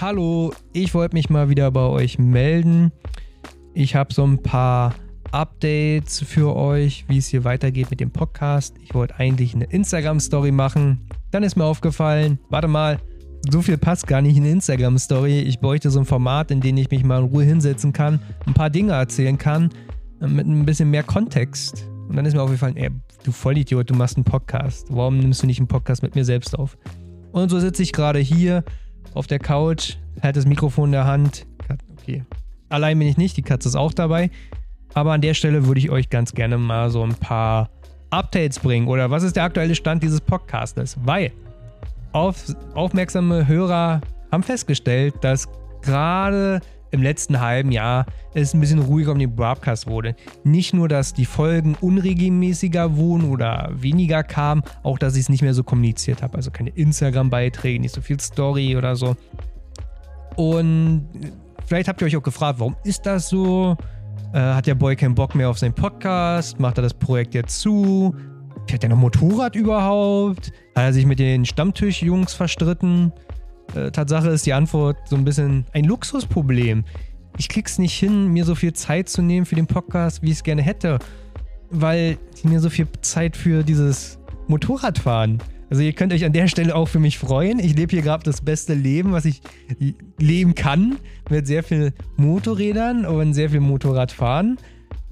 Hallo, ich wollte mich mal wieder bei euch melden. Ich habe so ein paar Updates für euch, wie es hier weitergeht mit dem Podcast. Ich wollte eigentlich eine Instagram-Story machen. Dann ist mir aufgefallen, warte mal, so viel passt gar nicht in eine Instagram-Story. Ich bräuchte so ein Format, in dem ich mich mal in Ruhe hinsetzen kann, ein paar Dinge erzählen kann, äh, mit ein bisschen mehr Kontext. Und dann ist mir aufgefallen, ey, du Vollidiot, du machst einen Podcast. Warum nimmst du nicht einen Podcast mit mir selbst auf? Und so sitze ich gerade hier auf der Couch, halt das Mikrofon in der Hand. Okay. Allein bin ich nicht, die Katze ist auch dabei. Aber an der Stelle würde ich euch ganz gerne mal so ein paar Updates bringen. Oder was ist der aktuelle Stand dieses Podcastes? Weil auf, aufmerksame Hörer haben festgestellt, dass gerade im letzten halben Jahr es ein bisschen ruhiger um den Broadcast wurde. Nicht nur, dass die Folgen unregelmäßiger wurden oder weniger kamen, auch, dass ich es nicht mehr so kommuniziert habe. Also keine Instagram-Beiträge, nicht so viel Story oder so. Und vielleicht habt ihr euch auch gefragt, warum ist das so? Äh, hat der Boy keinen Bock mehr auf seinen Podcast? Macht er das Projekt jetzt zu? Fährt er noch Motorrad überhaupt? Hat er sich mit den Stammtischjungs verstritten? Äh, Tatsache ist die Antwort so ein bisschen ein Luxusproblem. Ich krieg's nicht hin, mir so viel Zeit zu nehmen für den Podcast, wie ich es gerne hätte, weil ich mir so viel Zeit für dieses Motorradfahren. Also ihr könnt euch an der Stelle auch für mich freuen. Ich lebe hier gerade das beste Leben, was ich leben kann, mit sehr viel Motorrädern und sehr viel Motorradfahren.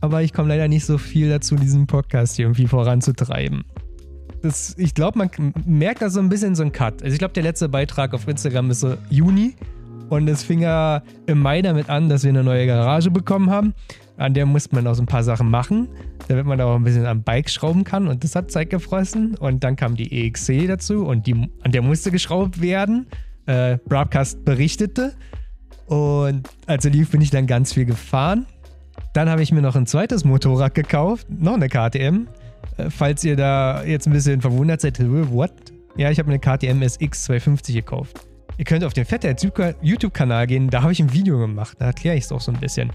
Aber ich komme leider nicht so viel dazu, diesen Podcast hier irgendwie voranzutreiben das, ich glaube, man merkt da so ein bisschen so ein Cut. Also ich glaube, der letzte Beitrag auf Instagram ist so Juni. Und es fing ja im Mai damit an, dass wir eine neue Garage bekommen haben. An der musste man auch so ein paar Sachen machen, damit man auch ein bisschen am Bike schrauben kann. Und das hat Zeit gefressen. Und dann kam die EXC dazu und die, an der musste geschraubt werden. Äh, Broadcast berichtete. Und als er lief, bin ich dann ganz viel gefahren. Dann habe ich mir noch ein zweites Motorrad gekauft, noch eine KTM. Äh, falls ihr da jetzt ein bisschen verwundert seid, what? Ja, ich habe eine KTM SX 250 gekauft. Ihr könnt auf den Fettheads YouTube-Kanal gehen, da habe ich ein Video gemacht, da erkläre ich es auch so ein bisschen.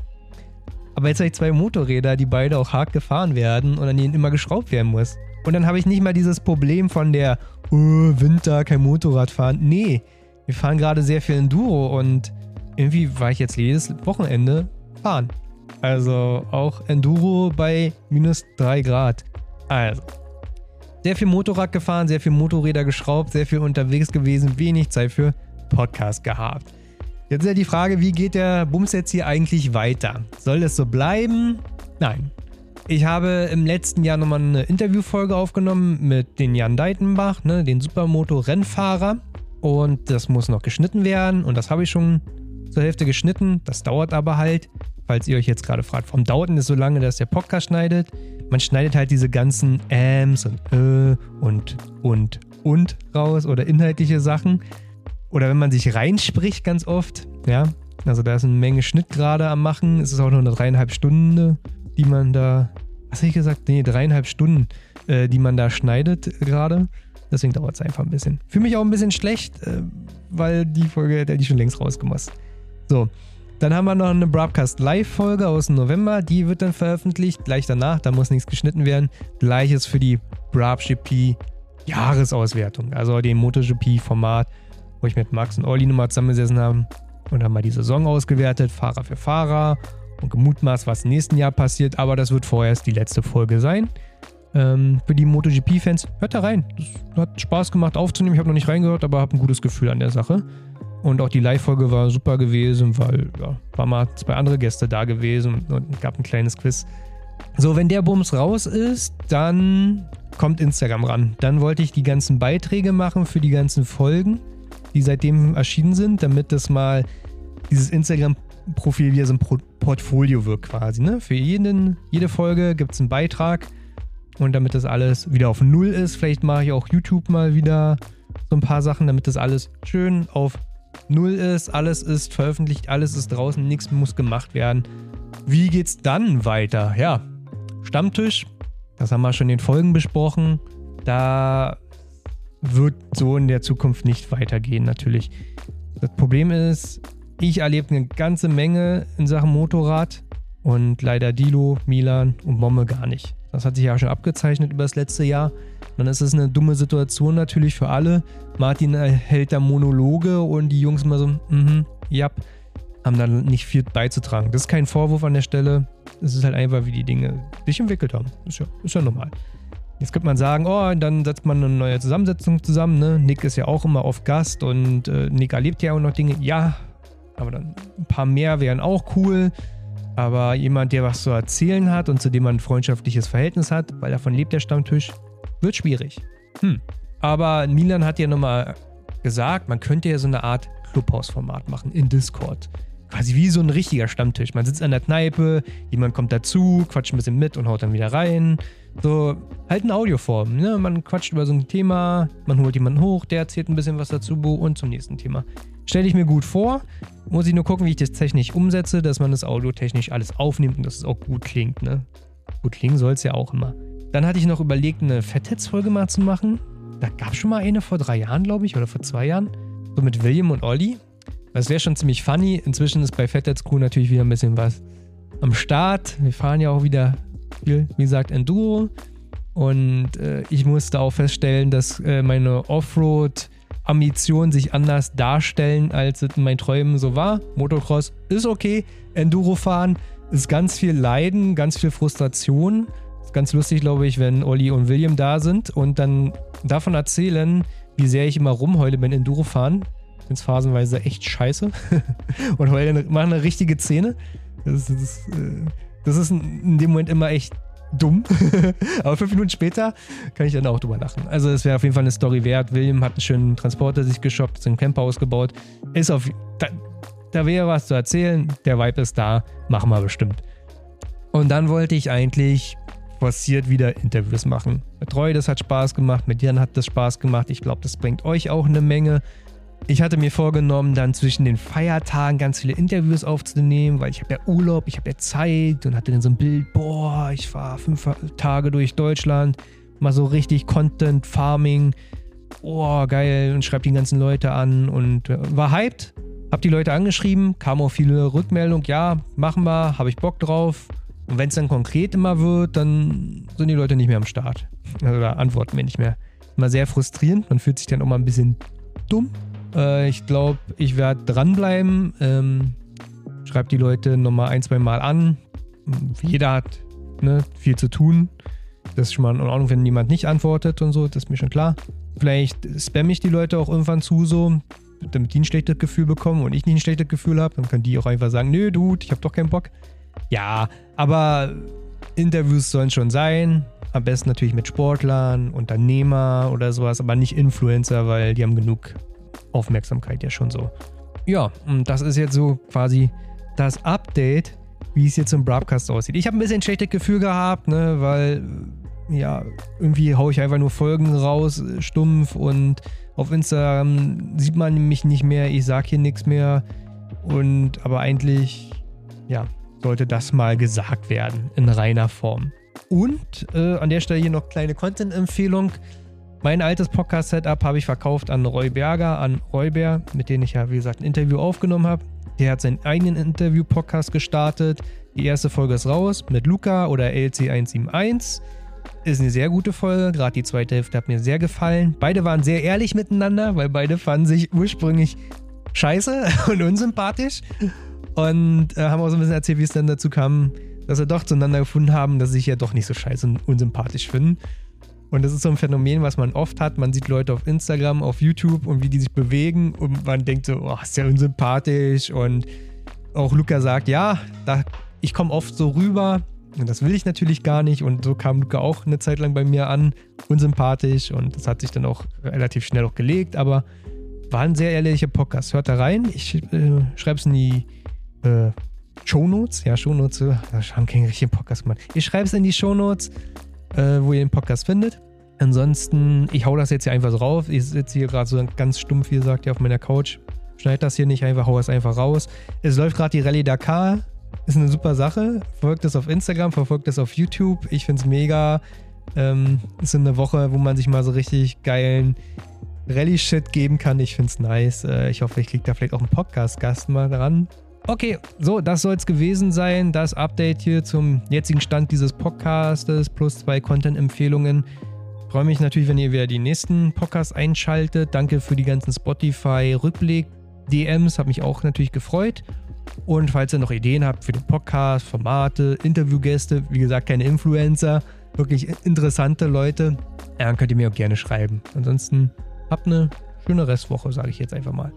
Aber jetzt habe ich zwei Motorräder, die beide auch hart gefahren werden und an denen immer geschraubt werden muss. Und dann habe ich nicht mal dieses Problem von der oh, Winter, kein Motorrad fahren. Nee, wir fahren gerade sehr viel Enduro und irgendwie war ich jetzt jedes Wochenende fahren. Also auch Enduro bei minus 3 Grad. Also, sehr viel Motorrad gefahren, sehr viel Motorräder geschraubt, sehr viel unterwegs gewesen, wenig Zeit für Podcast gehabt. Jetzt ist ja die Frage, wie geht der Bums jetzt hier eigentlich weiter? Soll es so bleiben? Nein. Ich habe im letzten Jahr nochmal eine Interviewfolge aufgenommen mit den Jan Deitenbach, ne, den Supermoto-Rennfahrer. Und das muss noch geschnitten werden. Und das habe ich schon zur Hälfte geschnitten. Das dauert aber halt. Falls ihr euch jetzt gerade fragt, warum dauert denn das so lange, dass der Podcast schneidet? man schneidet halt diese ganzen Ams und äh und und und raus oder inhaltliche Sachen. Oder wenn man sich reinspricht ganz oft, ja. Also da ist eine Menge Schnitt gerade am Machen. Es ist auch nur eine dreieinhalb Stunden, die man da, was habe ich gesagt? Nee, dreieinhalb Stunden, äh, die man da schneidet gerade. Deswegen dauert es einfach ein bisschen. Fühle mich auch ein bisschen schlecht, äh, weil die Folge hätte ich schon längst rausgemacht. So, dann haben wir noch eine Broadcast Live-Folge aus dem November. Die wird dann veröffentlicht. Gleich danach, da muss nichts geschnitten werden. Gleiches für die GP Jahresauswertung. Also den MotoGP-Format, wo ich mit Max und Olli nochmal zusammengesessen habe und haben mal die Saison ausgewertet, Fahrer für Fahrer und gemutmaßt, was im nächsten Jahr passiert. Aber das wird vorerst die letzte Folge sein. Ähm, für die MotoGP-Fans, hört da rein. Das hat Spaß gemacht aufzunehmen. Ich habe noch nicht reingehört, aber habe ein gutes Gefühl an der Sache. Und auch die Live-Folge war super gewesen, weil ja, war mal zwei andere Gäste da gewesen und gab ein kleines Quiz. So, wenn der Bums raus ist, dann kommt Instagram ran. Dann wollte ich die ganzen Beiträge machen für die ganzen Folgen, die seitdem erschienen sind, damit das mal dieses Instagram-Profil wie so ein Portfolio wird quasi. Ne? Für jeden, jede Folge gibt es einen Beitrag und damit das alles wieder auf Null ist, vielleicht mache ich auch YouTube mal wieder so ein paar Sachen, damit das alles schön auf Null ist, alles ist veröffentlicht, alles ist draußen, nichts muss gemacht werden. Wie geht's dann weiter? Ja, Stammtisch, das haben wir schon in den Folgen besprochen. Da wird so in der Zukunft nicht weitergehen, natürlich. Das Problem ist, ich erlebe eine ganze Menge in Sachen Motorrad und leider Dilo, Milan und Momme gar nicht. Das hat sich ja schon abgezeichnet über das letzte Jahr. Dann ist es eine dumme Situation natürlich für alle. Martin hält da Monologe und die Jungs immer so, mhm, ja, haben dann nicht viel beizutragen. Das ist kein Vorwurf an der Stelle. Es ist halt einfach, wie die Dinge sich entwickelt haben. Ist ja, ist ja normal. Jetzt könnte man sagen, oh, dann setzt man eine neue Zusammensetzung zusammen. Ne? Nick ist ja auch immer oft Gast und äh, Nick erlebt ja auch noch Dinge. Ja, aber dann ein paar mehr wären auch cool. Aber jemand, der was zu erzählen hat und zu dem man ein freundschaftliches Verhältnis hat, weil davon lebt der Stammtisch, wird schwierig. Hm. Aber Milan hat ja nochmal gesagt, man könnte ja so eine Art Clubhouse-Format machen in Discord. Quasi wie so ein richtiger Stammtisch. Man sitzt an der Kneipe, jemand kommt dazu, quatscht ein bisschen mit und haut dann wieder rein. So, halt eine Audioform. Ne? Man quatscht über so ein Thema, man holt jemanden hoch, der erzählt ein bisschen was dazu und zum nächsten Thema. Stelle ich mir gut vor. Muss ich nur gucken, wie ich das technisch umsetze, dass man das audiotechnisch alles aufnimmt und dass es auch gut klingt. Ne? Gut klingen soll es ja auch immer. Dann hatte ich noch überlegt, eine Fettheads-Folge mal zu machen. Da gab es schon mal eine vor drei Jahren, glaube ich, oder vor zwei Jahren. So mit William und Olli. Das wäre schon ziemlich funny. Inzwischen ist bei Fettheads Crew natürlich wieder ein bisschen was am Start. Wir fahren ja auch wieder viel, wie gesagt, Enduro. Und äh, ich musste auch feststellen, dass äh, meine Offroad-Ambitionen sich anders darstellen, als es in meinen Träumen so war. Motocross ist okay, Enduro fahren ist ganz viel Leiden, ganz viel Frustration. Ist ganz lustig, glaube ich, wenn Olli und William da sind und dann davon erzählen, wie sehr ich immer rumheule beim Enduro fahren. Finde es phasenweise echt scheiße. und heule, mache eine richtige Szene. Das, das, äh, das ist in dem Moment immer echt dumm. Aber fünf Minuten später kann ich dann auch drüber lachen. Also es wäre auf jeden Fall eine Story wert. William hat einen schönen Transporter sich geshoppt, einen Camper ausgebaut. Ist auf. Da, da wäre was zu erzählen. Der Vibe ist da. Machen wir bestimmt. Und dann wollte ich eigentlich forciert wieder Interviews machen. Mit Roy, das hat Spaß gemacht. Mit Jan hat das Spaß gemacht. Ich glaube, das bringt euch auch eine Menge. Ich hatte mir vorgenommen, dann zwischen den Feiertagen ganz viele Interviews aufzunehmen, weil ich habe ja Urlaub, ich habe ja Zeit und hatte dann so ein Bild, boah, ich fahre fünf Tage durch Deutschland, mal so richtig Content Farming, boah, geil und schreibe die ganzen Leute an und äh, war hyped. Hab die Leute angeschrieben, kam auch viele Rückmeldungen, ja, machen wir, habe ich Bock drauf. Und wenn es dann konkret immer wird, dann sind die Leute nicht mehr am Start. Oder antworten mir nicht mehr. Immer sehr frustrierend, man fühlt sich dann auch mal ein bisschen dumm. Äh, ich glaube, ich werde dranbleiben. Ähm, schreibe die Leute nochmal ein, zwei Mal an. Jeder hat ne, viel zu tun. Das ist schon mal in Ordnung, wenn jemand nicht antwortet und so, das ist mir schon klar. Vielleicht spamme ich die Leute auch irgendwann zu so, damit die ein schlechtes Gefühl bekommen und ich nicht ein schlechtes Gefühl habe. Dann können die auch einfach sagen, nö, Dude, ich habe doch keinen Bock. Ja, aber Interviews sollen schon sein. Am besten natürlich mit Sportlern, Unternehmer oder sowas, aber nicht Influencer, weil die haben genug Aufmerksamkeit ja schon so. Ja, und das ist jetzt so quasi das Update, wie es jetzt im Broadcast aussieht. Ich habe ein bisschen schlechtes Gefühl gehabt, ne, weil ja, irgendwie haue ich einfach nur Folgen raus, stumpf und auf Instagram sieht man mich nicht mehr, ich sage hier nichts mehr und aber eigentlich ja, sollte das mal gesagt werden in reiner Form. Und äh, an der Stelle hier noch kleine Content-Empfehlung. Mein altes Podcast-Setup habe ich verkauft an Roy Berger, an Roy mit dem ich ja, wie gesagt, ein Interview aufgenommen habe. Der hat seinen eigenen Interview-Podcast gestartet. Die erste Folge ist raus mit Luca oder LC171. Ist eine sehr gute Folge. Gerade die zweite Hälfte hat mir sehr gefallen. Beide waren sehr ehrlich miteinander, weil beide fanden sich ursprünglich scheiße und unsympathisch. Und äh, haben auch so ein bisschen erzählt, wie es dann dazu kam, dass sie doch zueinander gefunden haben, dass sie sich ja doch nicht so scheiße und unsympathisch finden. Und das ist so ein Phänomen, was man oft hat. Man sieht Leute auf Instagram, auf YouTube und wie die sich bewegen und man denkt so, oh, ist ja unsympathisch. Und auch Luca sagt, ja, da, ich komme oft so rüber und das will ich natürlich gar nicht. Und so kam Luca auch eine Zeit lang bei mir an, unsympathisch und das hat sich dann auch relativ schnell auch gelegt. Aber war ein sehr ehrlicher Podcast. Hört da rein. Ich äh, schreibe es in die äh, Shownotes. Ja, Shownotes. Äh, da haben keinen richtigen Podcast gemacht. Ich schreibe es in die Shownotes äh, wo ihr den Podcast findet. Ansonsten, ich hau das jetzt hier einfach so rauf. Ich sitze hier gerade so ganz stumpf, wie gesagt, hier auf meiner Couch. Schneid das hier nicht einfach, hau es einfach raus. Es läuft gerade die Rallye Dakar. Ist eine super Sache. Verfolgt es auf Instagram, verfolgt es auf YouTube. Ich finde es mega. Ähm, ist eine Woche, wo man sich mal so richtig geilen Rallye-Shit geben kann. Ich finde es nice. Äh, ich hoffe, ich kriege da vielleicht auch einen Podcast-Gast mal dran. Okay, so, das soll es gewesen sein. Das Update hier zum jetzigen Stand dieses Podcastes plus zwei Content-Empfehlungen. Freue mich natürlich, wenn ihr wieder die nächsten Podcasts einschaltet. Danke für die ganzen Spotify-Rückblick-DMs, hat mich auch natürlich gefreut. Und falls ihr noch Ideen habt für den Podcast, Formate, Interviewgäste, wie gesagt, keine Influencer, wirklich interessante Leute, dann könnt ihr mir auch gerne schreiben. Ansonsten habt eine schöne Restwoche, sage ich jetzt einfach mal.